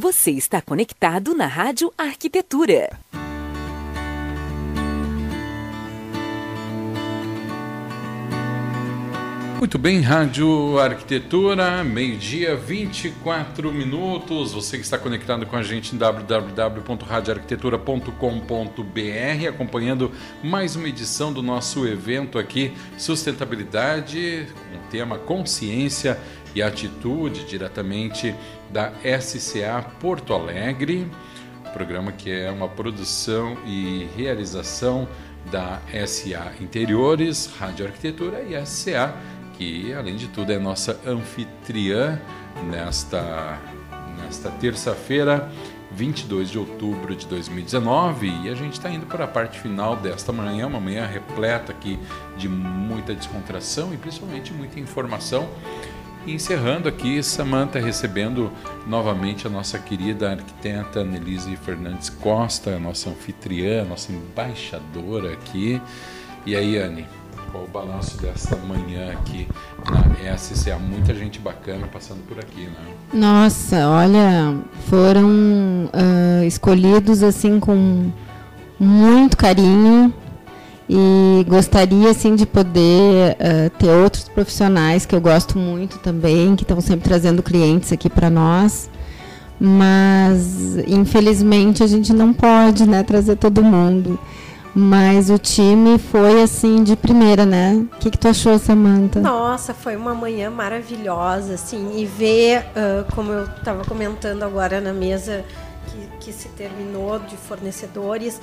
Você está conectado na Rádio Arquitetura. Muito bem, Rádio Arquitetura, meio-dia, 24 minutos. Você que está conectado com a gente em www.radioarquitetura.com.br, acompanhando mais uma edição do nosso evento aqui, Sustentabilidade, com o tema Consciência e Atitude, diretamente da SCA Porto Alegre. Programa que é uma produção e realização da SA Interiores, Rádio Arquitetura e SCA que, além de tudo, é nossa anfitriã nesta, nesta terça-feira, 22 de outubro de 2019. E a gente está indo para a parte final desta manhã, uma manhã repleta aqui de muita descontração e principalmente muita informação. E encerrando aqui, Samanta recebendo novamente a nossa querida arquiteta Nelise Fernandes Costa, nossa anfitriã, nossa embaixadora aqui. E aí, Anne? qual o balanço desta manhã aqui na SCA. Muita gente bacana passando por aqui, né? Nossa, olha, foram uh, escolhidos assim com muito carinho e gostaria assim de poder uh, ter outros profissionais que eu gosto muito também, que estão sempre trazendo clientes aqui para nós. Mas infelizmente a gente não pode, né, trazer todo mundo. Mas o time foi assim de primeira, né? O que, que tu achou, Samantha? Nossa, foi uma manhã maravilhosa, assim, e ver, uh, como eu estava comentando agora na mesa que, que, se terminou de fornecedores,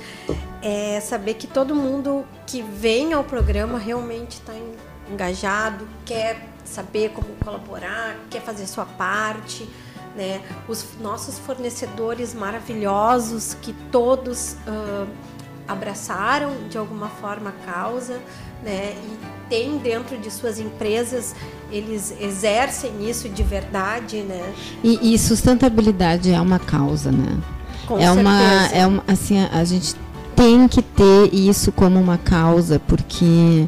é saber que todo mundo que vem ao programa realmente está engajado, quer saber como colaborar, quer fazer sua parte. Né? Os nossos fornecedores maravilhosos que todos uh, abraçaram de alguma forma a causa, né? E tem dentro de suas empresas, eles exercem isso de verdade, né? E, e sustentabilidade é uma causa, né? Com é certeza. uma, é uma, assim, a, a gente tem que ter isso como uma causa, porque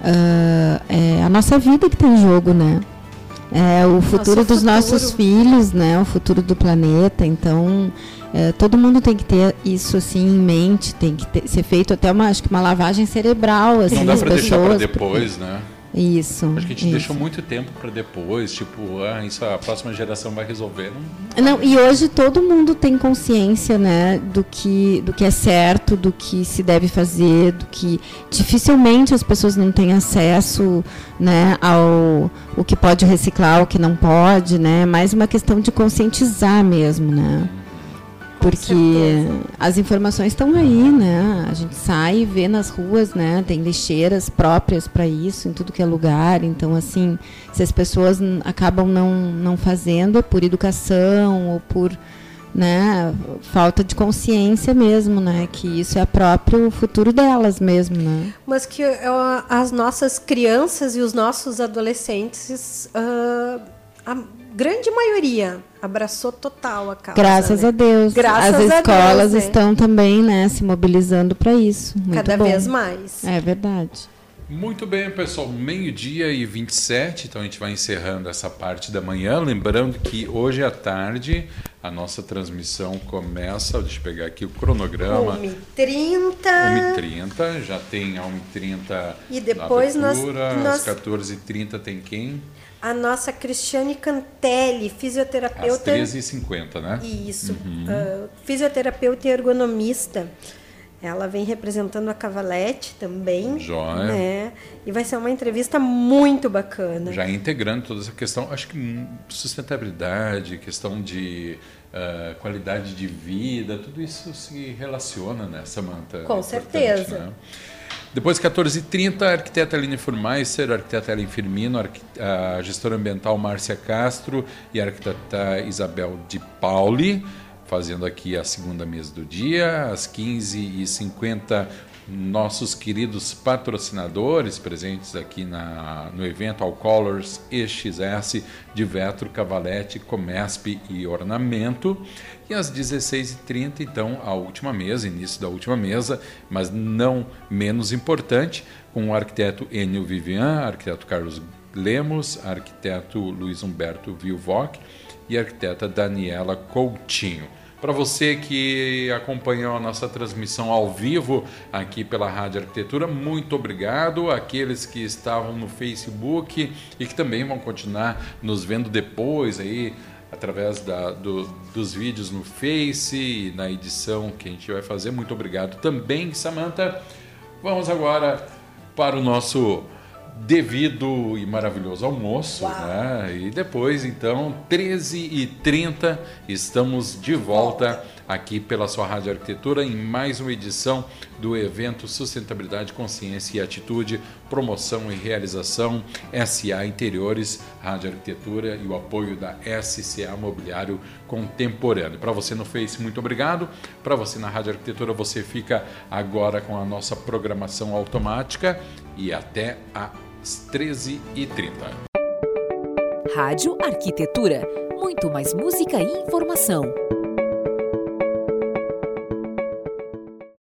uh, é a nossa vida que tem em jogo, né? É o futuro Nosso dos futuro. nossos filhos, né? O futuro do planeta. Então, é, todo mundo tem que ter isso assim em mente, tem que ter- ser feito até uma, acho que uma lavagem cerebral, assim, Não dá para deixar para depois, né? Isso. Acho que a gente isso. deixou muito tempo para depois, tipo, ah, isso a próxima geração vai resolver. Não, Não, e hoje todo mundo tem consciência, né, do que, do que é certo, do que se deve fazer, do que dificilmente as pessoas não têm acesso, né, ao o que pode reciclar, o que não pode, né, mais uma questão de conscientizar mesmo, né. Porque as informações estão aí, né? A gente sai e vê nas ruas, né? Tem lixeiras próprias para isso, em tudo que é lugar. Então, assim, se as pessoas acabam não, não fazendo é por educação ou por né, falta de consciência mesmo, né? Que isso é próprio futuro delas mesmo, né? Mas que uh, as nossas crianças e os nossos adolescentes, uh, a grande maioria abraçou total a causa. Graças né? a Deus. Graças As a escolas Deus, é. estão também, né, se mobilizando para isso. Muito Cada bom. vez mais. É verdade. Muito bem, pessoal. Meio-dia e 27, então a gente vai encerrando essa parte da manhã. Lembrando que hoje à tarde a nossa transmissão começa. Deixa eu pegar aqui o cronograma. 1h30. 1h30, já tem a 1h30 E depois a nós- abertura, nós- às 14h30 tem quem? A nossa Cristiane Cantelli, Às fisioterapeuta. 13h50, né? Isso. ah, fisioterapeuta e ergonomista. Ela vem representando a Cavalete também. Joia. Né? E vai ser uma entrevista muito bacana. Já integrando toda essa questão, acho que hum, sustentabilidade, questão de ah, qualidade de vida, tudo isso se relaciona, né, Samanta? Com certeza. Depois, 14h30, a arquiteta Aline Furmeister, a arquiteta Ellen Firmino, a gestora ambiental Márcia Castro e a arquiteta Isabel de Pauli, fazendo aqui a segunda mesa do dia. Às 15h50, nossos queridos patrocinadores presentes aqui na, no evento All Colors EXS de Vetro, Cavalete, Comesp e Ornamento. E às 16h30, então, a última mesa, início da última mesa, mas não menos importante, com o arquiteto Enio Vivian, arquiteto Carlos Lemos, arquiteto Luiz Humberto Vilvoc e arquiteta Daniela Coutinho. Para você que acompanhou a nossa transmissão ao vivo aqui pela Rádio Arquitetura, muito obrigado. Aqueles que estavam no Facebook e que também vão continuar nos vendo depois aí através da, do, dos vídeos no Face e na edição que a gente vai fazer. Muito obrigado também, Samantha. Vamos agora para o nosso devido e maravilhoso almoço, né? E depois, então, 13h30, estamos de volta aqui pela sua Rádio Arquitetura em mais uma edição do evento Sustentabilidade, Consciência e Atitude, promoção e realização SA Interiores, Rádio Arquitetura e o apoio da SCA Mobiliário Contemporâneo. Para você no Face, muito obrigado. Para você na Rádio Arquitetura, você fica agora com a nossa programação automática e até às 13h30. Rádio Arquitetura. Muito mais música e informação.